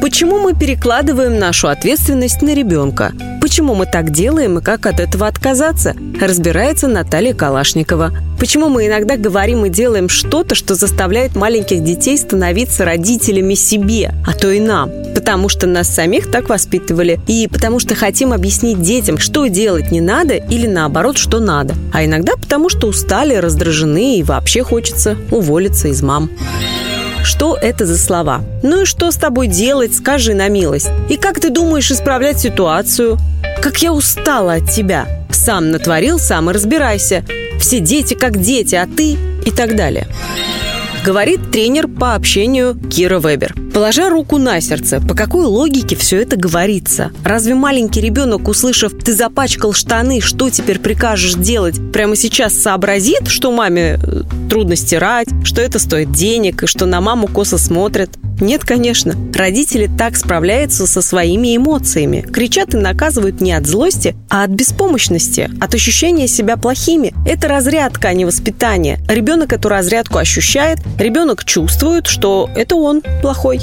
Почему мы перекладываем нашу ответственность на ребенка? Почему мы так делаем и как от этого отказаться? Разбирается Наталья Калашникова. Почему мы иногда говорим и делаем что-то, что заставляет маленьких детей становиться родителями себе, а то и нам? Потому что нас самих так воспитывали. И потому что хотим объяснить детям, что делать не надо или наоборот, что надо. А иногда потому что устали, раздражены и вообще хочется уволиться из мам. Что это за слова? Ну и что с тобой делать, скажи на милость. И как ты думаешь исправлять ситуацию? Как я устала от тебя. Сам натворил, сам и разбирайся. Все дети как дети, а ты и так далее говорит тренер по общению Кира Вебер. Положа руку на сердце, по какой логике все это говорится? Разве маленький ребенок, услышав «ты запачкал штаны, что теперь прикажешь делать», прямо сейчас сообразит, что маме э, трудно стирать, что это стоит денег и что на маму косо смотрят? Нет, конечно. Родители так справляются со своими эмоциями. Кричат и наказывают не от злости, а от беспомощности, от ощущения себя плохими. Это разрядка, а не воспитание. Ребенок эту разрядку ощущает, ребенок чувствует, что это он плохой.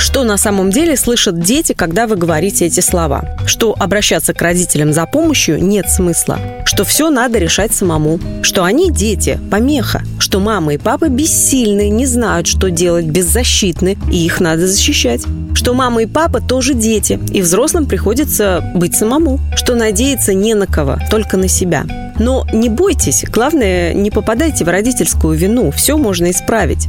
Что на самом деле слышат дети, когда вы говорите эти слова? Что обращаться к родителям за помощью нет смысла. Что все надо решать самому. Что они дети, помеха. Что мама и папа бессильны, не знают, что делать, беззащитны, и их надо защищать. Что мама и папа тоже дети, и взрослым приходится быть самому. Что надеяться не на кого, только на себя. Но не бойтесь, главное, не попадайте в родительскую вину, все можно исправить.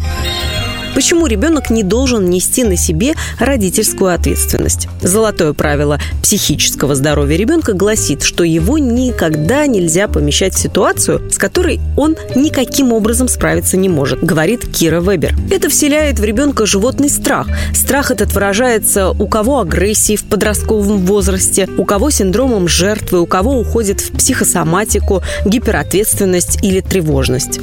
Почему ребенок не должен нести на себе родительскую ответственность? Золотое правило психического здоровья ребенка гласит, что его никогда нельзя помещать в ситуацию, с которой он никаким образом справиться не может, говорит Кира Вебер. Это вселяет в ребенка животный страх. Страх этот выражается у кого агрессией в подростковом возрасте, у кого синдромом жертвы, у кого уходит в психосоматику, гиперответственность или тревожность.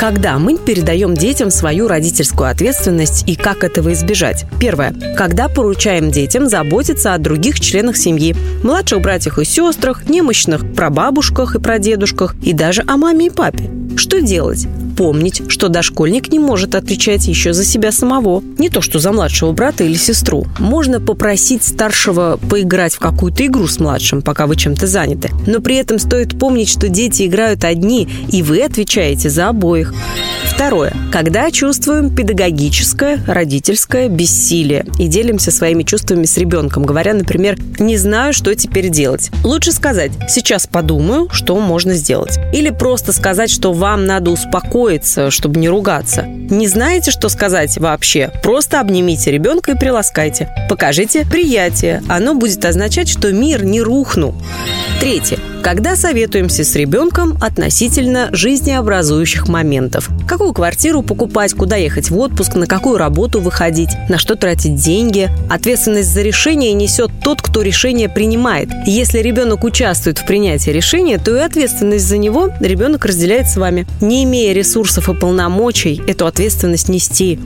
Когда мы передаем детям свою родительскую ответственность и как этого избежать? Первое. Когда поручаем детям заботиться о других членах семьи, младших братьях и сестрах, немощных прабабушках и прадедушках и даже о маме и папе. Что делать? Помнить, что дошкольник не может отвечать еще за себя самого. Не то, что за младшего брата или сестру. Можно попросить старшего поиграть в какую-то игру с младшим, пока вы чем-то заняты. Но при этом стоит помнить, что дети играют одни, и вы отвечаете за обоих. Второе. Когда чувствуем педагогическое, родительское бессилие и делимся своими чувствами с ребенком, говоря, например, «не знаю, что теперь делать». Лучше сказать «сейчас подумаю, что можно сделать». Или просто сказать, что вам надо успокоиться, чтобы не ругаться. Не знаете, что сказать вообще? Просто обнимите ребенка и приласкайте. Покажите приятие. Оно будет означать, что мир не рухнул. Третье. Когда советуемся с ребенком относительно жизнеобразующих моментов. Какую квартиру покупать, куда ехать в отпуск, на какую работу выходить, на что тратить деньги. Ответственность за решение несет тот, кто решение принимает. Если ребенок участвует в принятии решения, то и ответственность за него ребенок разделяет с вами. Не имея ресурсов и полномочий, эту ответственность нести.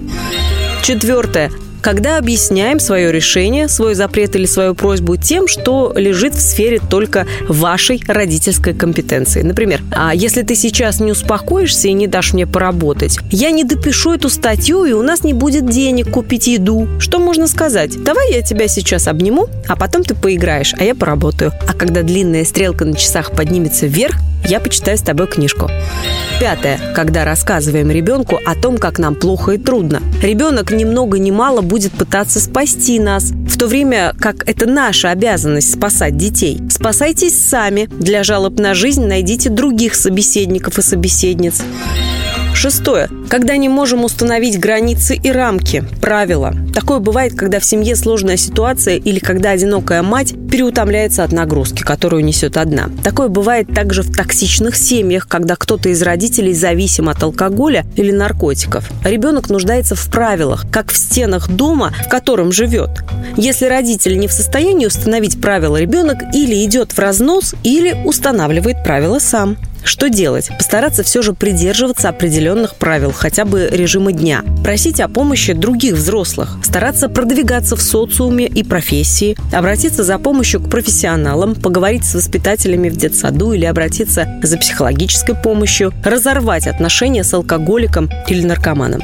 Четвертое когда объясняем свое решение, свой запрет или свою просьбу тем, что лежит в сфере только вашей родительской компетенции. Например, а если ты сейчас не успокоишься и не дашь мне поработать, я не допишу эту статью, и у нас не будет денег купить еду. Что можно сказать? Давай я тебя сейчас обниму, а потом ты поиграешь, а я поработаю. А когда длинная стрелка на часах поднимется вверх, я почитаю с тобой книжку. Пятое. Когда рассказываем ребенку о том, как нам плохо и трудно. Ребенок ни много ни мало будет пытаться спасти нас, в то время как это наша обязанность спасать детей. Спасайтесь сами. Для жалоб на жизнь найдите других собеседников и собеседниц. Шестое. Когда не можем установить границы и рамки, правила. Такое бывает, когда в семье сложная ситуация или когда одинокая мать переутомляется от нагрузки, которую несет одна. Такое бывает также в токсичных семьях, когда кто-то из родителей зависим от алкоголя или наркотиков. Ребенок нуждается в правилах, как в стенах дома, в котором живет. Если родитель не в состоянии установить правила, ребенок или идет в разнос, или устанавливает правила сам. Что делать? Постараться все же придерживаться определенных правил, хотя бы режима дня. Просить о помощи других взрослых. Стараться продвигаться в социуме и профессии. Обратиться за помощью к профессионалам. Поговорить с воспитателями в детсаду или обратиться за психологической помощью. Разорвать отношения с алкоголиком или наркоманом.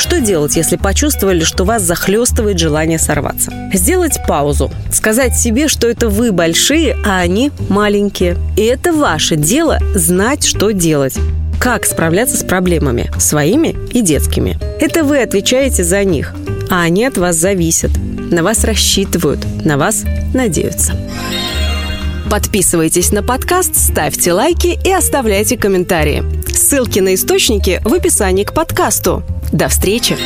Что делать, если почувствовали, что вас захлестывает желание сорваться? Сделать паузу. Сказать себе, что это вы большие, а они маленькие. И это ваше дело знать, что делать как справляться с проблемами, своими и детскими. Это вы отвечаете за них, а они от вас зависят, на вас рассчитывают, на вас надеются. Подписывайтесь на подкаст, ставьте лайки и оставляйте комментарии. Ссылки на источники в описании к подкасту. До встречи!